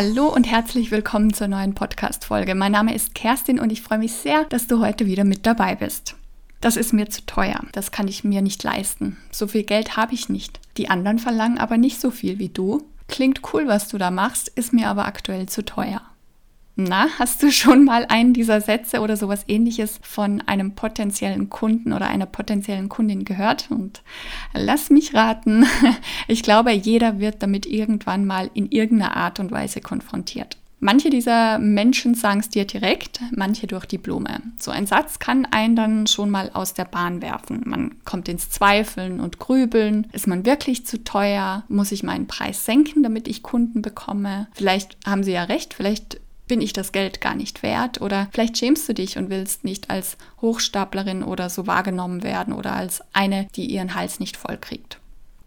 Hallo und herzlich willkommen zur neuen Podcast-Folge. Mein Name ist Kerstin und ich freue mich sehr, dass du heute wieder mit dabei bist. Das ist mir zu teuer. Das kann ich mir nicht leisten. So viel Geld habe ich nicht. Die anderen verlangen aber nicht so viel wie du. Klingt cool, was du da machst, ist mir aber aktuell zu teuer. Na, hast du schon mal einen dieser Sätze oder sowas ähnliches von einem potenziellen Kunden oder einer potenziellen Kundin gehört? Und lass mich raten, ich glaube, jeder wird damit irgendwann mal in irgendeiner Art und Weise konfrontiert. Manche dieser Menschen sagen es dir direkt, manche durch die Blume. So ein Satz kann einen dann schon mal aus der Bahn werfen. Man kommt ins Zweifeln und Grübeln. Ist man wirklich zu teuer? Muss ich meinen Preis senken, damit ich Kunden bekomme? Vielleicht haben sie ja recht, vielleicht bin ich das Geld gar nicht wert oder vielleicht schämst du dich und willst nicht als Hochstaplerin oder so wahrgenommen werden oder als eine, die ihren Hals nicht voll kriegt.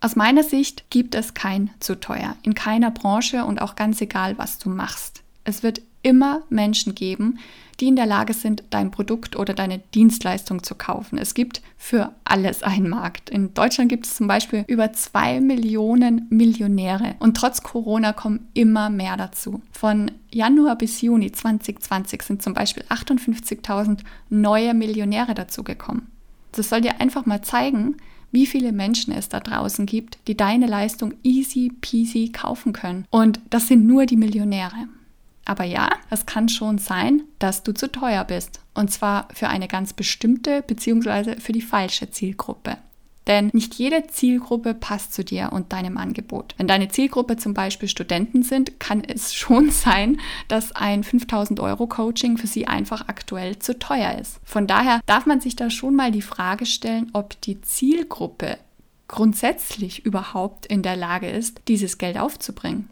Aus meiner Sicht gibt es kein zu teuer, in keiner Branche und auch ganz egal, was du machst. Es wird immer Menschen geben, die in der Lage sind, dein Produkt oder deine Dienstleistung zu kaufen. Es gibt für alles einen Markt. In Deutschland gibt es zum Beispiel über zwei Millionen Millionäre und trotz Corona kommen immer mehr dazu. Von Januar bis Juni 2020 sind zum Beispiel 58.000 neue Millionäre dazugekommen. Das soll dir einfach mal zeigen, wie viele Menschen es da draußen gibt, die deine Leistung easy peasy kaufen können. Und das sind nur die Millionäre. Aber ja, es kann schon sein, dass du zu teuer bist. Und zwar für eine ganz bestimmte bzw. für die falsche Zielgruppe. Denn nicht jede Zielgruppe passt zu dir und deinem Angebot. Wenn deine Zielgruppe zum Beispiel Studenten sind, kann es schon sein, dass ein 5000 Euro Coaching für sie einfach aktuell zu teuer ist. Von daher darf man sich da schon mal die Frage stellen, ob die Zielgruppe grundsätzlich überhaupt in der Lage ist, dieses Geld aufzubringen.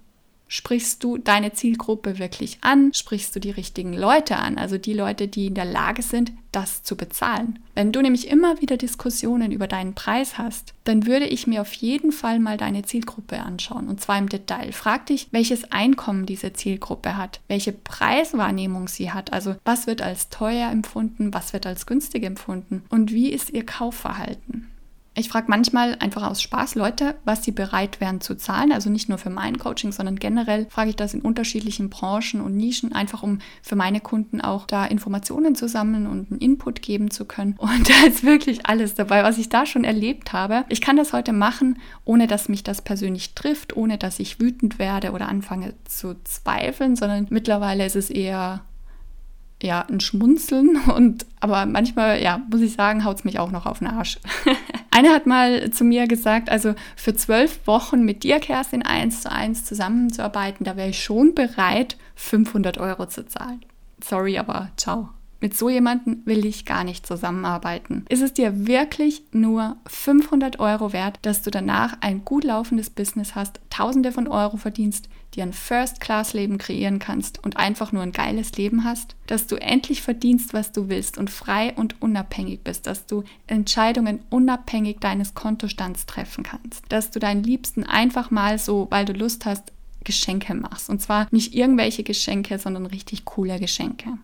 Sprichst du deine Zielgruppe wirklich an? Sprichst du die richtigen Leute an? Also die Leute, die in der Lage sind, das zu bezahlen. Wenn du nämlich immer wieder Diskussionen über deinen Preis hast, dann würde ich mir auf jeden Fall mal deine Zielgruppe anschauen. Und zwar im Detail. Frag dich, welches Einkommen diese Zielgruppe hat, welche Preiswahrnehmung sie hat. Also was wird als teuer empfunden, was wird als günstig empfunden und wie ist ihr Kaufverhalten. Ich frage manchmal einfach aus Spaß Leute, was sie bereit wären zu zahlen. Also nicht nur für mein Coaching, sondern generell frage ich das in unterschiedlichen Branchen und Nischen, einfach um für meine Kunden auch da Informationen zu sammeln und einen Input geben zu können. Und da ist wirklich alles dabei, was ich da schon erlebt habe. Ich kann das heute machen, ohne dass mich das persönlich trifft, ohne dass ich wütend werde oder anfange zu zweifeln, sondern mittlerweile ist es eher ja, ein Schmunzeln und aber manchmal, ja, muss ich sagen, haut es mich auch noch auf den Arsch. Eine hat mal zu mir gesagt, also für zwölf Wochen mit dir, Kerstin, eins zu eins zusammenzuarbeiten, da wäre ich schon bereit, 500 Euro zu zahlen. Sorry, aber ciao. Mit so jemandem will ich gar nicht zusammenarbeiten. Ist es dir wirklich nur 500 Euro wert, dass du danach ein gut laufendes Business hast, Tausende von Euro verdienst, dir ein First-Class-Leben kreieren kannst und einfach nur ein geiles Leben hast? Dass du endlich verdienst, was du willst und frei und unabhängig bist, dass du Entscheidungen unabhängig deines Kontostands treffen kannst, dass du deinen Liebsten einfach mal so, weil du Lust hast, Geschenke machst. Und zwar nicht irgendwelche Geschenke, sondern richtig coole Geschenke.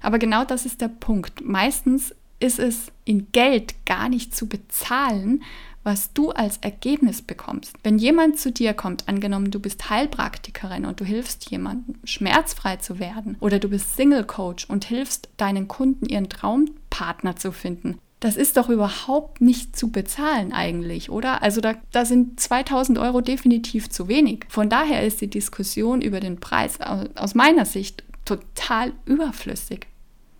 Aber genau das ist der Punkt. Meistens ist es in Geld gar nicht zu bezahlen, was du als Ergebnis bekommst. Wenn jemand zu dir kommt, angenommen du bist Heilpraktikerin und du hilfst jemandem schmerzfrei zu werden oder du bist Single Coach und hilfst deinen Kunden ihren Traumpartner zu finden, das ist doch überhaupt nicht zu bezahlen eigentlich, oder? Also da, da sind 2000 Euro definitiv zu wenig. Von daher ist die Diskussion über den Preis aus meiner Sicht total überflüssig.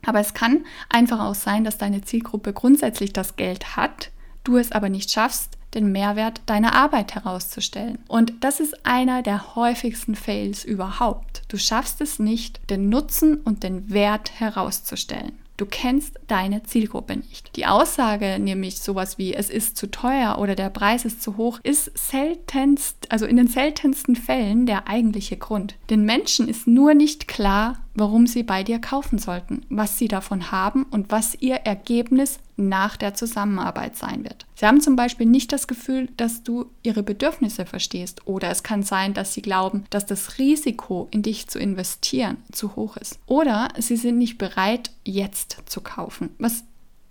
Aber es kann einfach auch sein, dass deine Zielgruppe grundsätzlich das Geld hat, du es aber nicht schaffst, den Mehrwert deiner Arbeit herauszustellen. Und das ist einer der häufigsten Fails überhaupt. Du schaffst es nicht, den Nutzen und den Wert herauszustellen. Du kennst deine Zielgruppe nicht. Die Aussage, nämlich sowas wie es ist zu teuer oder der Preis ist zu hoch, ist seltenst, also in den seltensten Fällen der eigentliche Grund. Den Menschen ist nur nicht klar, warum sie bei dir kaufen sollten, was sie davon haben und was ihr Ergebnis nach der Zusammenarbeit sein wird. Sie haben zum Beispiel nicht das Gefühl, dass du ihre Bedürfnisse verstehst oder es kann sein, dass sie glauben, dass das Risiko in dich zu investieren zu hoch ist oder sie sind nicht bereit, jetzt zu kaufen, was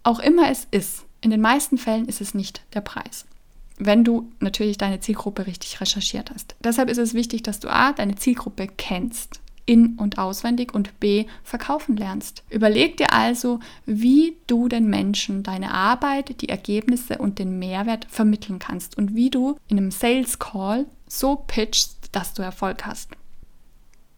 auch immer es ist. In den meisten Fällen ist es nicht der Preis. wenn du natürlich deine Zielgruppe richtig recherchiert hast. Deshalb ist es wichtig, dass du A, deine Zielgruppe kennst in und auswendig und B verkaufen lernst. Überleg dir also, wie du den Menschen deine Arbeit, die Ergebnisse und den Mehrwert vermitteln kannst und wie du in einem Sales Call so pitchst, dass du Erfolg hast.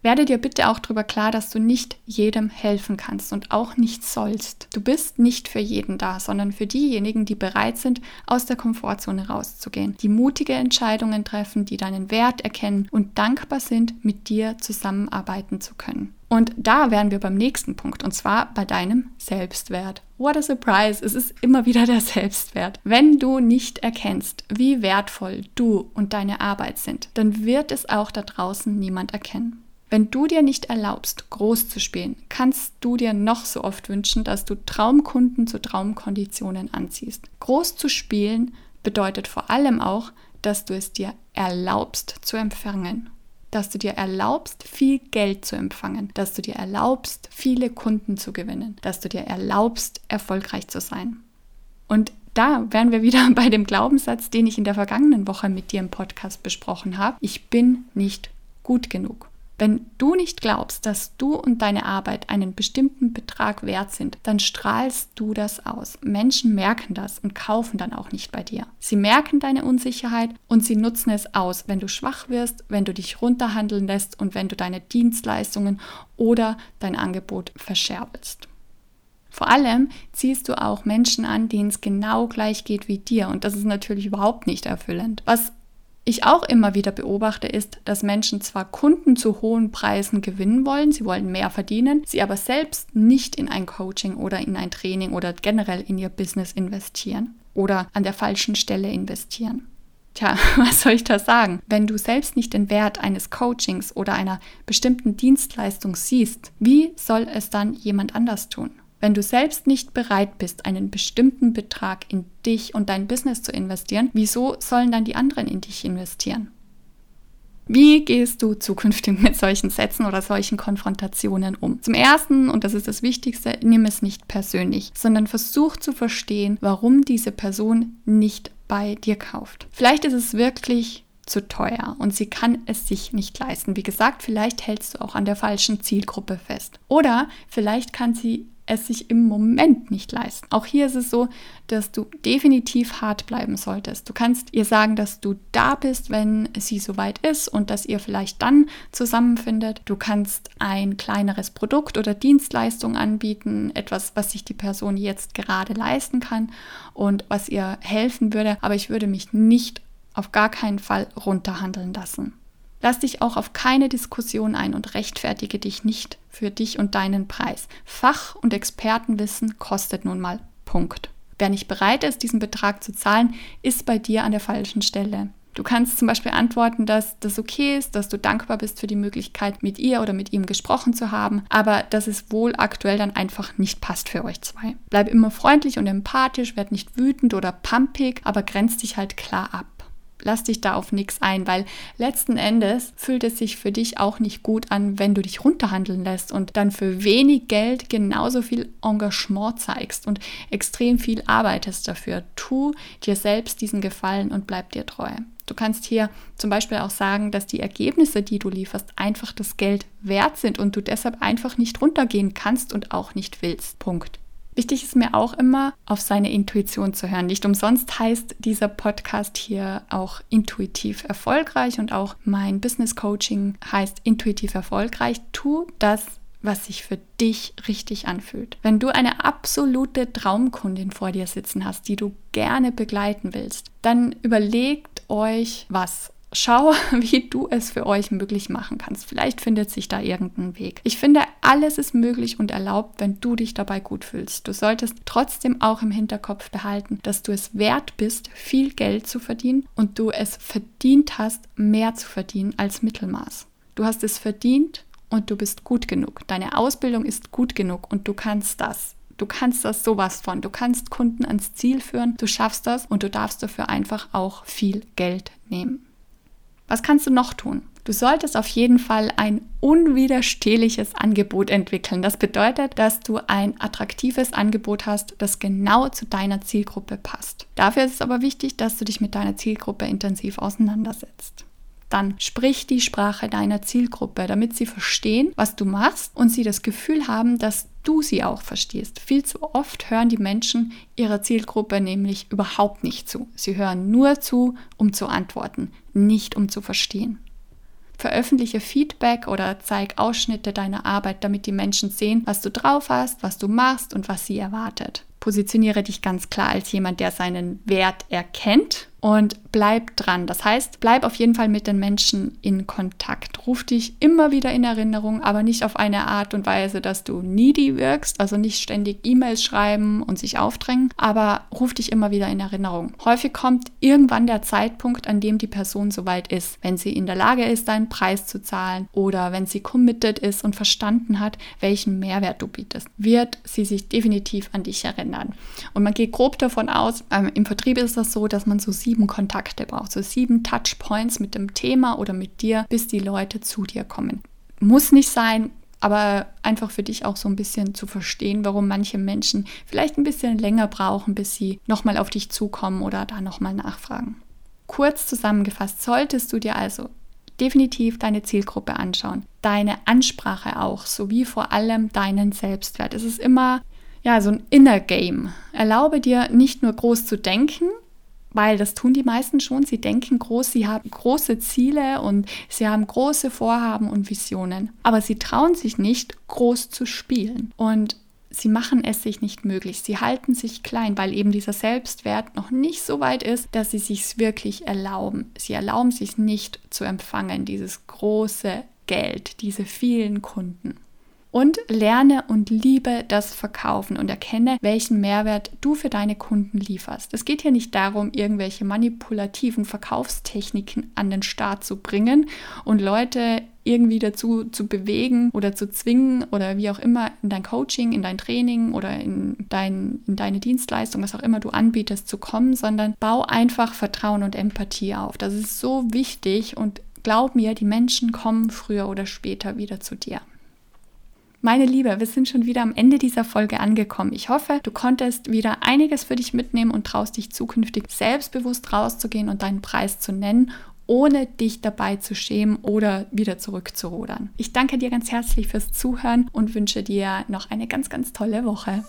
Werde dir bitte auch darüber klar, dass du nicht jedem helfen kannst und auch nicht sollst. Du bist nicht für jeden da, sondern für diejenigen, die bereit sind, aus der Komfortzone rauszugehen, die mutige Entscheidungen treffen, die deinen Wert erkennen und dankbar sind, mit dir zusammenarbeiten zu können. Und da wären wir beim nächsten Punkt, und zwar bei deinem Selbstwert. What a surprise! Es ist immer wieder der Selbstwert. Wenn du nicht erkennst, wie wertvoll du und deine Arbeit sind, dann wird es auch da draußen niemand erkennen. Wenn du dir nicht erlaubst, groß zu spielen, kannst du dir noch so oft wünschen, dass du Traumkunden zu Traumkonditionen anziehst. Groß zu spielen bedeutet vor allem auch, dass du es dir erlaubst zu empfangen. Dass du dir erlaubst, viel Geld zu empfangen. Dass du dir erlaubst, viele Kunden zu gewinnen. Dass du dir erlaubst, erfolgreich zu sein. Und da wären wir wieder bei dem Glaubenssatz, den ich in der vergangenen Woche mit dir im Podcast besprochen habe. Ich bin nicht gut genug. Wenn du nicht glaubst, dass du und deine Arbeit einen bestimmten Betrag wert sind, dann strahlst du das aus. Menschen merken das und kaufen dann auch nicht bei dir. Sie merken deine Unsicherheit und sie nutzen es aus, wenn du schwach wirst, wenn du dich runterhandeln lässt und wenn du deine Dienstleistungen oder dein Angebot verscherbelst. Vor allem ziehst du auch Menschen an, denen es genau gleich geht wie dir. Und das ist natürlich überhaupt nicht erfüllend. Was ich auch immer wieder beobachte, ist, dass Menschen zwar Kunden zu hohen Preisen gewinnen wollen, sie wollen mehr verdienen, sie aber selbst nicht in ein Coaching oder in ein Training oder generell in ihr Business investieren oder an der falschen Stelle investieren. Tja, was soll ich da sagen? Wenn du selbst nicht den Wert eines Coachings oder einer bestimmten Dienstleistung siehst, wie soll es dann jemand anders tun? Wenn du selbst nicht bereit bist, einen bestimmten Betrag in dich und dein Business zu investieren, wieso sollen dann die anderen in dich investieren? Wie gehst du zukünftig mit solchen Sätzen oder solchen Konfrontationen um? Zum Ersten, und das ist das Wichtigste, nimm es nicht persönlich, sondern versuch zu verstehen, warum diese Person nicht bei dir kauft. Vielleicht ist es wirklich zu teuer und sie kann es sich nicht leisten. Wie gesagt, vielleicht hältst du auch an der falschen Zielgruppe fest. Oder vielleicht kann sie es sich im Moment nicht leisten. Auch hier ist es so, dass du definitiv hart bleiben solltest. Du kannst ihr sagen, dass du da bist, wenn sie soweit ist und dass ihr vielleicht dann zusammenfindet. Du kannst ein kleineres Produkt oder Dienstleistung anbieten, etwas, was sich die Person jetzt gerade leisten kann und was ihr helfen würde. Aber ich würde mich nicht auf gar keinen Fall runterhandeln lassen. Lass dich auch auf keine Diskussion ein und rechtfertige dich nicht für dich und deinen Preis. Fach- und Expertenwissen kostet nun mal. Punkt. Wer nicht bereit ist, diesen Betrag zu zahlen, ist bei dir an der falschen Stelle. Du kannst zum Beispiel antworten, dass das okay ist, dass du dankbar bist für die Möglichkeit, mit ihr oder mit ihm gesprochen zu haben, aber dass es wohl aktuell dann einfach nicht passt für euch zwei. Bleib immer freundlich und empathisch, werd nicht wütend oder pumpig, aber grenz dich halt klar ab lass dich da auf nichts ein, weil letzten Endes fühlt es sich für dich auch nicht gut an, wenn du dich runterhandeln lässt und dann für wenig Geld genauso viel Engagement zeigst und extrem viel arbeitest dafür. Tu dir selbst diesen Gefallen und bleib dir treu. Du kannst hier zum Beispiel auch sagen, dass die Ergebnisse, die du lieferst, einfach das Geld wert sind und du deshalb einfach nicht runtergehen kannst und auch nicht willst. Punkt. Wichtig ist mir auch immer, auf seine Intuition zu hören. Nicht umsonst heißt dieser Podcast hier auch intuitiv erfolgreich und auch mein Business Coaching heißt intuitiv erfolgreich. Tu das, was sich für dich richtig anfühlt. Wenn du eine absolute Traumkundin vor dir sitzen hast, die du gerne begleiten willst, dann überlegt euch was schau, wie du es für euch möglich machen kannst. Vielleicht findet sich da irgendein Weg. Ich finde, alles ist möglich und erlaubt, wenn du dich dabei gut fühlst. Du solltest trotzdem auch im Hinterkopf behalten, dass du es wert bist, viel Geld zu verdienen und du es verdient hast, mehr zu verdienen als Mittelmaß. Du hast es verdient und du bist gut genug. Deine Ausbildung ist gut genug und du kannst das. Du kannst das sowas von. Du kannst Kunden ans Ziel führen. Du schaffst das und du darfst dafür einfach auch viel Geld nehmen. Was kannst du noch tun? Du solltest auf jeden Fall ein unwiderstehliches Angebot entwickeln. Das bedeutet, dass du ein attraktives Angebot hast, das genau zu deiner Zielgruppe passt. Dafür ist es aber wichtig, dass du dich mit deiner Zielgruppe intensiv auseinandersetzt dann sprich die Sprache deiner Zielgruppe, damit sie verstehen, was du machst und sie das Gefühl haben, dass du sie auch verstehst. Viel zu oft hören die Menschen ihrer Zielgruppe nämlich überhaupt nicht zu. Sie hören nur zu, um zu antworten, nicht um zu verstehen. Veröffentliche Feedback oder zeig Ausschnitte deiner Arbeit, damit die Menschen sehen, was du drauf hast, was du machst und was sie erwartet. Positioniere dich ganz klar als jemand, der seinen Wert erkennt und bleib dran. Das heißt, bleib auf jeden Fall mit den Menschen in Kontakt. Ruf dich immer wieder in Erinnerung, aber nicht auf eine Art und Weise, dass du needy wirkst, also nicht ständig E-Mails schreiben und sich aufdrängen, aber ruf dich immer wieder in Erinnerung. Häufig kommt irgendwann der Zeitpunkt, an dem die Person soweit ist, wenn sie in der Lage ist, deinen Preis zu zahlen oder wenn sie committed ist und verstanden hat, welchen Mehrwert du bietest, wird sie sich definitiv an dich erinnern. Und man geht grob davon aus, ähm, im Vertrieb ist das so, dass man so sieht, sieben Kontakte brauchst, so sieben Touchpoints mit dem Thema oder mit dir, bis die Leute zu dir kommen. Muss nicht sein, aber einfach für dich auch so ein bisschen zu verstehen, warum manche Menschen vielleicht ein bisschen länger brauchen, bis sie nochmal auf dich zukommen oder da nochmal nachfragen. Kurz zusammengefasst, solltest du dir also definitiv deine Zielgruppe anschauen, deine Ansprache auch, sowie vor allem deinen Selbstwert. Es ist immer ja so ein Inner Game. Erlaube dir nicht nur groß zu denken, weil das tun die meisten schon. Sie denken groß, sie haben große Ziele und sie haben große Vorhaben und Visionen. Aber sie trauen sich nicht, groß zu spielen. Und sie machen es sich nicht möglich. Sie halten sich klein, weil eben dieser Selbstwert noch nicht so weit ist, dass sie sich wirklich erlauben. Sie erlauben sich nicht zu empfangen, dieses große Geld, diese vielen Kunden und lerne und liebe das Verkaufen und erkenne, welchen Mehrwert du für deine Kunden lieferst. Es geht hier nicht darum, irgendwelche manipulativen Verkaufstechniken an den Start zu bringen und Leute irgendwie dazu zu bewegen oder zu zwingen oder wie auch immer in dein Coaching, in dein Training oder in, dein, in deine Dienstleistung, was auch immer du anbietest, zu kommen, sondern bau einfach Vertrauen und Empathie auf. Das ist so wichtig und glaub mir, die Menschen kommen früher oder später wieder zu dir. Meine Liebe, wir sind schon wieder am Ende dieser Folge angekommen. Ich hoffe, du konntest wieder einiges für dich mitnehmen und traust dich zukünftig selbstbewusst rauszugehen und deinen Preis zu nennen ohne dich dabei zu schämen oder wieder zurückzurudern. Ich danke dir ganz herzlich fürs Zuhören und wünsche dir noch eine ganz, ganz tolle Woche.